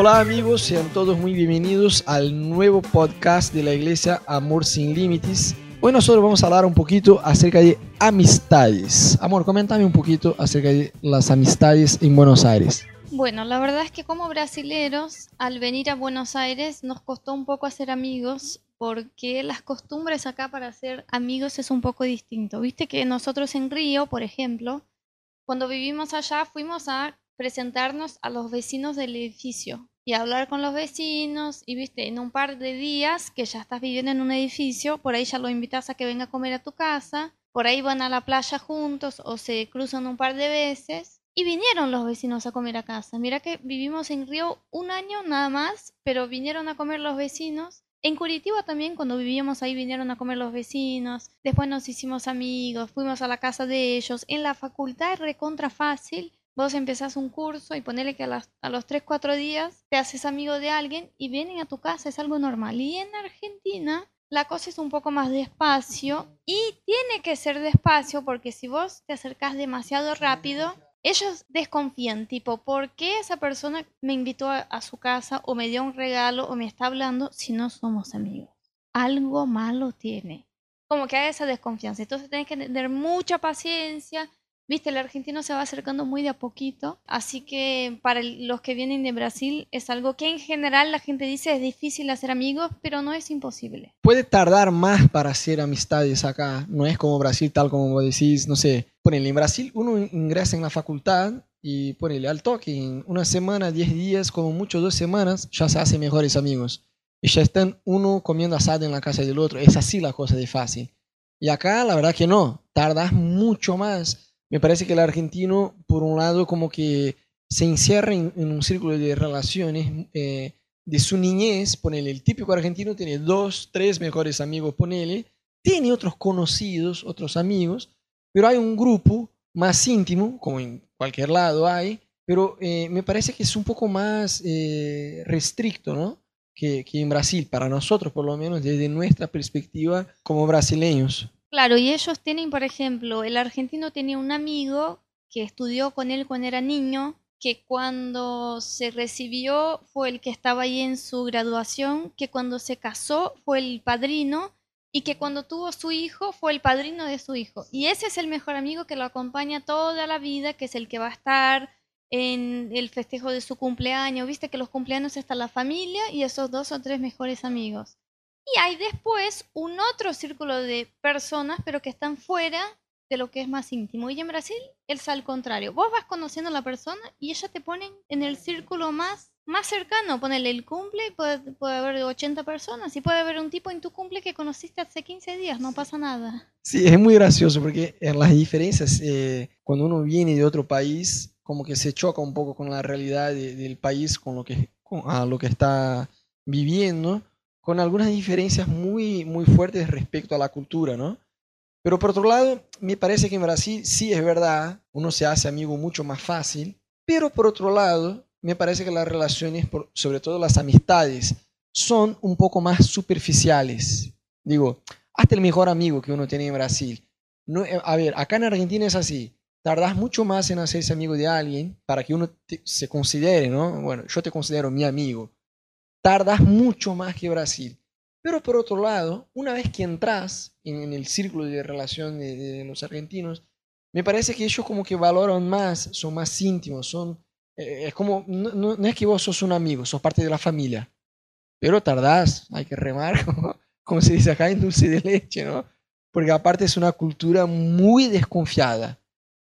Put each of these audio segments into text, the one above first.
Hola amigos, sean todos muy bienvenidos al nuevo podcast de la iglesia Amor sin Límites. Hoy nosotros vamos a hablar un poquito acerca de amistades. Amor, coméntame un poquito acerca de las amistades en Buenos Aires. Bueno, la verdad es que como brasileros, al venir a Buenos Aires nos costó un poco hacer amigos porque las costumbres acá para hacer amigos es un poco distinto. Viste que nosotros en Río, por ejemplo, cuando vivimos allá fuimos a presentarnos a los vecinos del edificio y hablar con los vecinos y viste, en un par de días que ya estás viviendo en un edificio, por ahí ya lo invitas a que venga a comer a tu casa, por ahí van a la playa juntos o se cruzan un par de veces y vinieron los vecinos a comer a casa. Mira que vivimos en Río un año nada más, pero vinieron a comer los vecinos en Curitiba también, cuando vivíamos ahí, vinieron a comer los vecinos. Después nos hicimos amigos, fuimos a la casa de ellos. En la facultad recontra fácil. Vos empezás un curso y ponele que a, a los 3, 4 días te haces amigo de alguien y vienen a tu casa, es algo normal. Y en Argentina la cosa es un poco más despacio y tiene que ser despacio porque si vos te acercás demasiado rápido, ellos desconfían, tipo, ¿por qué esa persona me invitó a, su casa o me dio un regalo o me está hablando si no somos amigos? Algo malo tiene. Como que hay esa desconfianza. Entonces tenés que tener mucha paciencia, Viste, el argentino se va acercando muy de a poquito, así que para los que vienen de Brasil es algo que en general la gente dice es difícil hacer amigos, pero no es imposible. Puede tardar más para hacer amistades acá, no es como Brasil tal como vos decís, no sé, ponele en Brasil uno ingresa en la facultad y ponele al toque, en una semana, diez días, como mucho dos semanas, ya se hacen mejores amigos. Y ya están uno comiendo asado en la casa del otro, es así la cosa de fácil. Y acá la verdad que no, tardas mucho más me parece que el argentino, por un lado, como que se encierra en, un círculo de relaciones eh, de su niñez, ponele, el típico argentino tiene dos, tres mejores amigos, ponele, tiene otros conocidos, otros amigos, pero hay un grupo más íntimo, como en cualquier lado hay, pero eh, me parece que es un poco más eh, restricto, ¿no? Que, que en Brasil, para nosotros por lo menos, desde nuestra perspectiva como brasileños. Claro, y ellos tienen, por ejemplo, el argentino tenía un amigo que estudió con él cuando era niño, que cuando se recibió fue el que estaba ahí en su graduación, que cuando se casó fue el padrino y que cuando tuvo su hijo fue el padrino de su hijo. Y ese es el mejor amigo que lo acompaña toda la vida, que es el que va a estar en el festejo de su cumpleaños. Viste que los cumpleaños está la familia y esos dos o tres mejores amigos. Y hay después un otro círculo de personas, pero que están fuera de lo que es más íntimo. Y en Brasil es al contrario. Vos vas conociendo a la persona y ella te ponen en el círculo más, más cercano. Ponele el cumple, puede, puede haber 80 personas y puede haber un tipo en tu cumple que conociste hace 15 días, no pasa nada. Sí, es muy gracioso porque en las diferencias, eh, cuando uno viene de otro país, como que se choca un poco con la realidad del país, con lo que, a lo que está viviendo con algunas diferencias muy, muy fuertes respecto a la cultura, ¿no? Pero por otro lado, me parece que en Brasil sí es verdad, uno se hace amigo mucho más fácil, pero por otro lado, me parece que las relaciones, sobre todo las amistades, son un poco más superficiales. Digo, hasta el mejor amigo que uno tiene en Brasil. No, eh, a ver, acá en Argentina es así. Tardas mucho más en hacerse amigo de alguien para que uno se considere, ¿no? Bueno, yo te considero mi amigo tardas mucho más que Brasil. Pero por otro lado, una vez que entras en, el círculo de relación de, los argentinos, me parece que ellos como que valoran más, son más íntimos, son... Eh, es como, no, es que vos sos un amigo, sos parte de la familia, pero tardás, hay que remar, como, se dice acá en dulce de leche, ¿no? Porque aparte es una cultura muy desconfiada.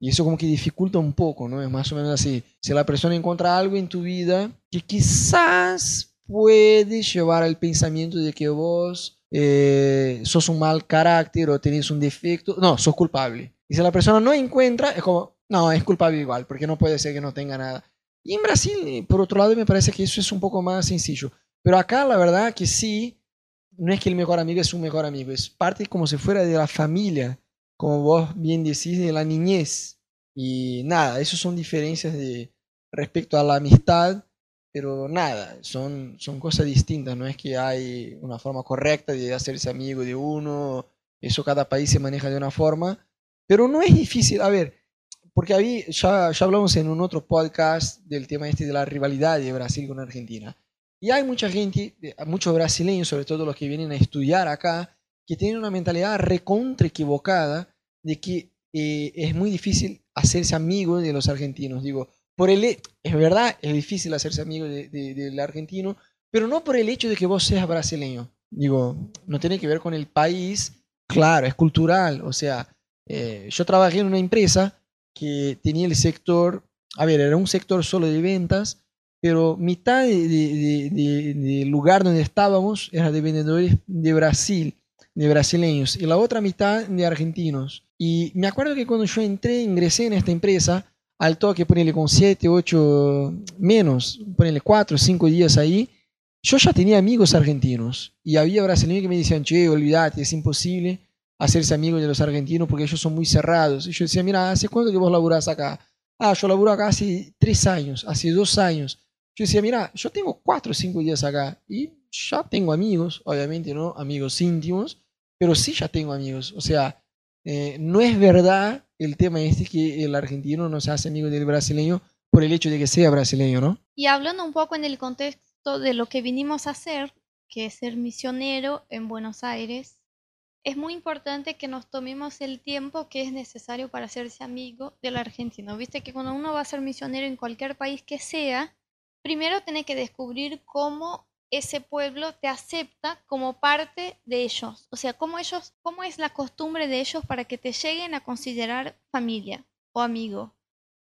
Y eso como que dificulta un poco, ¿no? Es más o menos así. Si la persona encuentra algo en tu vida que quizás puede llevar al pensamiento de que vos eh, sos un mal carácter o tenés un defecto. No, sos culpable. Y si la persona no encuentra, es como, no, es culpable igual, porque no puede ser que no tenga nada. Y en Brasil, por otro lado, me parece que eso es un poco más sencillo. Pero acá, la verdad que sí, no es que el mejor amigo es un mejor amigo, es parte como si fuera de la familia, como vos bien decís, de la niñez. Y nada, esas son diferencias de respecto a la amistad pero nada, son, son cosas distintas, no es que hay una forma correcta de hacerse amigo de uno, eso cada país se maneja de una forma, pero no es difícil, a ver, porque ahí ya, ya hablamos en un otro podcast del tema este de la rivalidad de Brasil con Argentina. Y hay mucha gente, muchos brasileños, sobre todo los que vienen a estudiar acá, que tienen una mentalidad recontra equivocada de que eh, es muy difícil hacerse amigo de los argentinos. Digo, por el, es verdad, es difícil hacerse amigo del argentino, pero no por el hecho de que vos seas brasileño. Digo, no tiene que ver con el país, claro, es cultural. O sea, eh, yo trabajé en una empresa que tenía el sector, a ver, era un sector solo de ventas, pero mitad del lugar donde estábamos era de vendedores de Brasil, de brasileños, y la otra mitad de argentinos. Y me acuerdo que cuando yo entré, ingresé en esta empresa, al toque, ponerle con 7, 8 menos, ponerle 4, 5 días ahí, yo ya tenía amigos argentinos. Y había brasileños que me decían, che, olvídate, es imposible hacerse amigos de los argentinos porque ellos son muy cerrados. Y yo decía, mira, ¿hace cuánto que vos laburás acá? Ah, yo laburo acá hace 3 años, hace 2 años. Yo decía, mira, yo tengo 4 o 5 días acá y ya tengo amigos, obviamente no amigos íntimos, pero sí ya tengo amigos. O sea, eh, no es verdad el tema este que el argentino no se hace amigo del brasileño por el hecho de que sea brasileño, ¿no? Y hablando un poco en el contexto de lo que vinimos a hacer, que es ser misionero en Buenos Aires, es muy importante que nos tomemos el tiempo que es necesario para hacerse amigo del argentino. Viste que cuando uno va a ser misionero en cualquier país que sea, primero tiene que descubrir cómo ese pueblo te acepta como parte de ellos. O sea, cómo ellos, cómo es la costumbre de ellos para que te lleguen a considerar familia o amigo.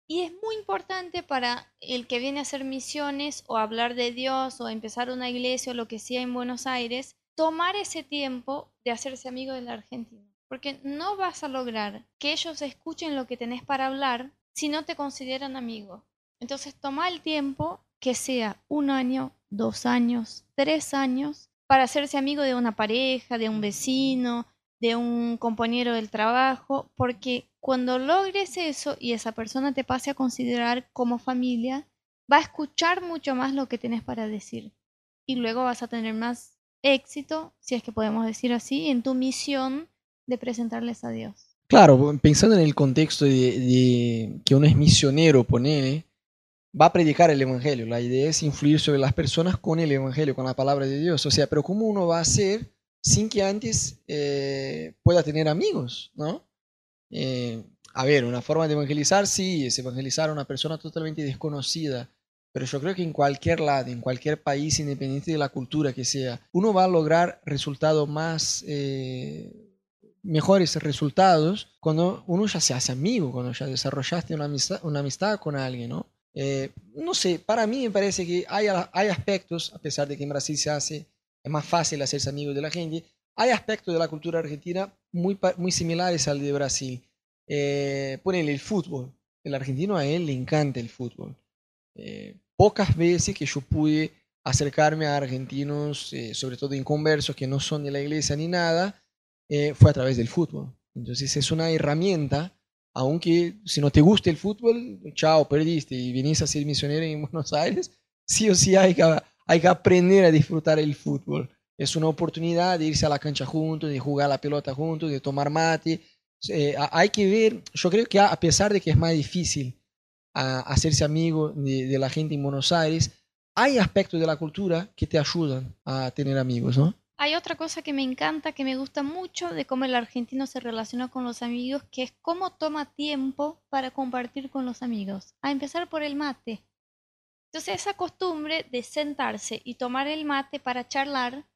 Y es muy importante para el que viene a hacer misiones o hablar de Dios o empezar una iglesia o lo que sea en Buenos Aires, tomar ese tiempo de hacerse amigo del argentino. Porque no vas a lograr que ellos escuchen lo que tenés para hablar si no te consideran amigo. Entonces toma el tiempo que sea un año, dos años, tres años, para hacerse amigo de una pareja, de un vecino, de un compañero del trabajo, porque cuando logres eso y esa persona te pase a considerar como familia, va a escuchar mucho más lo que tienes para decir. Y luego vas a tener más éxito, si es que podemos decir así, en tu misión de presentarles a Dios. Claro, pensando en el contexto de, que uno es misionero, ponele, va a predicar el Evangelio. La idea es influir sobre las personas con el Evangelio, con la palabra de Dios. O sea, pero ¿cómo uno va a hacer sin que antes eh, pueda tener amigos? ¿no? Eh, a ver, una forma de evangelizar, sí, es evangelizar a una persona totalmente desconocida. Pero yo creo que en cualquier lado, en cualquier país, independiente de la cultura que sea, uno va a lograr resultados más, eh, mejores resultados cuando uno ya se hace amigo, cuando ya desarrollaste una amistad, una amistad con alguien, ¿no? Eh, no sé, para mí me parece que hay, hay aspectos, a pesar de que en Brasil se hace, es más fácil hacerse amigo de la gente, hay aspectos de la cultura argentina muy, muy similares al de Brasil. Eh, ponele el fútbol. El argentino a él le encanta el fútbol. Eh, pocas veces que yo pude acercarme a argentinos, eh, sobre todo inconversos, que no son de la iglesia ni nada, fue a través del fútbol. Entonces es una herramienta aunque si no te gusta el fútbol, chao, perdiste y viniste a ser misionero en Buenos Aires, sí o sí hay que, hay que aprender a disfrutar el fútbol. Es una oportunidad de irse a la cancha juntos, de jugar la pelota juntos, de tomar mate. Eh, hay que ver, yo creo que a pesar de que es más difícil hacerse amigo de, de la gente en Buenos Aires, hay aspectos de la cultura que te ayudan a tener amigos, ¿no? Hay otra cosa que me encanta, que me gusta mucho de cómo el argentino se relaciona con los amigos, que es cómo toma tiempo para compartir con los amigos. A empezar por el mate. Entonces esa costumbre de sentarse y tomar el mate para charlar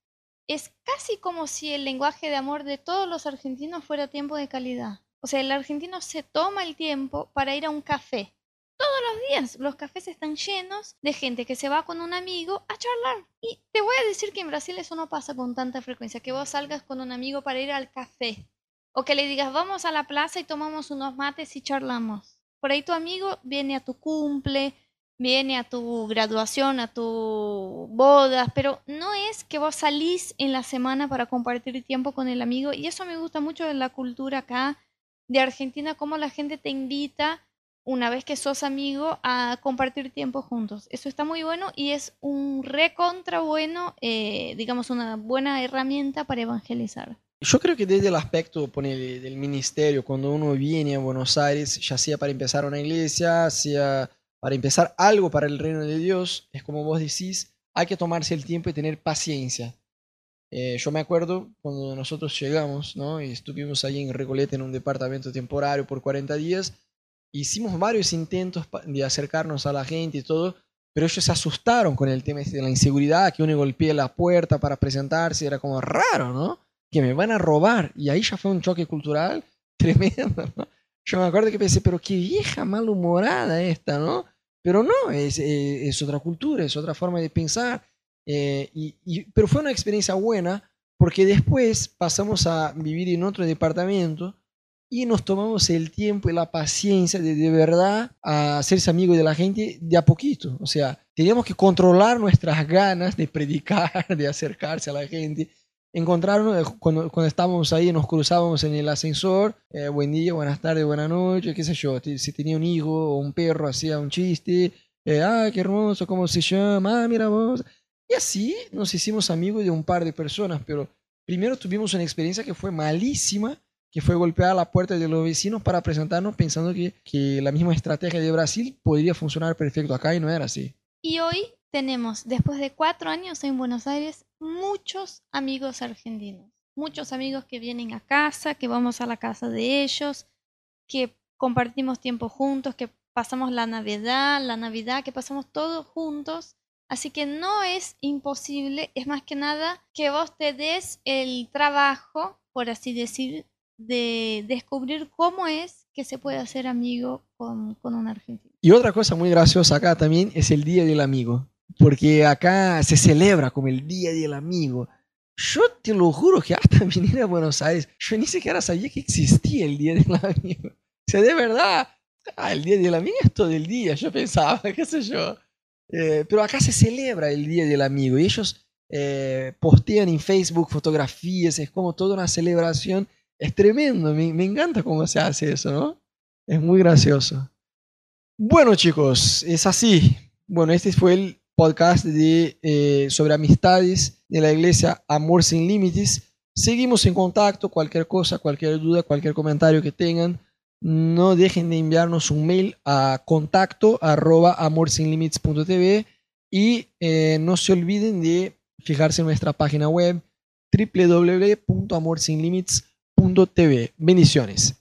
es casi como si el lenguaje de amor de todos los argentinos fuera tiempo de calidad. O sea, el argentino se toma el tiempo para ir a un café, todos los días los cafés están llenos de gente que se va con un amigo a charlar. Y te voy a decir que en Brasil eso no pasa con tanta frecuencia, que vos salgas con un amigo para ir al café. O que le digas, vamos a la plaza y tomamos unos mates y charlamos. Por ahí tu amigo viene a tu cumple, viene a tu graduación, a tu boda, pero no es que vos salís en la semana para compartir tiempo con el amigo. Y eso me gusta mucho de la cultura acá de Argentina, cómo la gente te invita una vez que sos amigo a compartir tiempo juntos. Eso está muy bueno y es un recontra bueno, eh, digamos, una buena herramienta para evangelizar. Yo creo que desde el aspecto del ministerio, cuando uno viene a Buenos Aires, ya sea para empezar una iglesia, sea para empezar algo para el reino de Dios, es como vos decís, hay que tomarse el tiempo y tener paciencia. Eh, yo me acuerdo cuando nosotros llegamos, ¿no? Y estuvimos ahí en Recoleta en un departamento temporario por 40 días, hicimos varios intentos de acercarnos a la gente y todo, pero ellos se asustaron con el tema de la inseguridad, que uno golpea la puerta para presentarse, era como raro, ¿no? Que me van a robar. Y ahí ya fue un choque cultural tremendo, ¿no? Yo me acuerdo que pensé, pero qué vieja malhumorada esta, ¿no? Pero no, es, eh, otra cultura, es otra forma de pensar. Eh, pero fue una experiencia buena porque después pasamos a vivir en otro departamento y nos tomamos el tiempo y la paciencia de de verdad a hacerse amigos de la gente de a poquito. O sea, teníamos que controlar nuestras ganas de predicar, de acercarse a la gente. Encontrarnos, eh, cuando, cuando estábamos ahí, nos cruzábamos en el ascensor, eh, buen día, buenas tardes, buenas noches, qué sé yo, si tenía un hijo o un perro, hacía un chiste, eh, ah, qué hermoso, ¿cómo se llama? Ah, mira vos. Y así nos hicimos amigos de un par de personas, pero primero tuvimos una experiencia que fue malísima, que fue golpear la puerta de los vecinos para presentarnos pensando que, que la misma estrategia de Brasil podría funcionar perfecto acá y no era así. Y hoy tenemos, después de cuatro años en Buenos Aires, muchos amigos argentinos. Muchos amigos que vienen a casa, que vamos a la casa de ellos, que compartimos tiempo juntos, que pasamos la Navidad, la Navidad, que pasamos todos juntos. Así que no es imposible, es más que nada que vos te des el trabajo, por así decir, de descubrir cómo es que se puede hacer amigo con, con un argentino. Y otra cosa muy graciosa acá también es el Día del Amigo porque acá se celebra como el Día del Amigo. Yo te lo juro que hasta venir a Buenos Aires, yo ni siquiera sabía que existía el Día del Amigo. O sea, de verdad, ah, el Día del Amigo es todo el día, yo pensaba, qué sé yo. Eh, pero acá se celebra el Día del Amigo y ellos eh, postean en Facebook fotografías, es como toda una celebración. Es tremendo, me, me encanta cómo se hace eso, ¿no? Es muy gracioso. Bueno chicos, es así. Bueno, este fue el podcast de, eh, sobre amistades de la iglesia Amor Sin Límites. Seguimos en contacto, cualquier cosa, cualquier duda, cualquier comentario que tengan, no dejen de enviarnos un mail a contacto y eh, no se olviden de fijarse en nuestra página web www.amorsinlimits.tv. Bendiciones.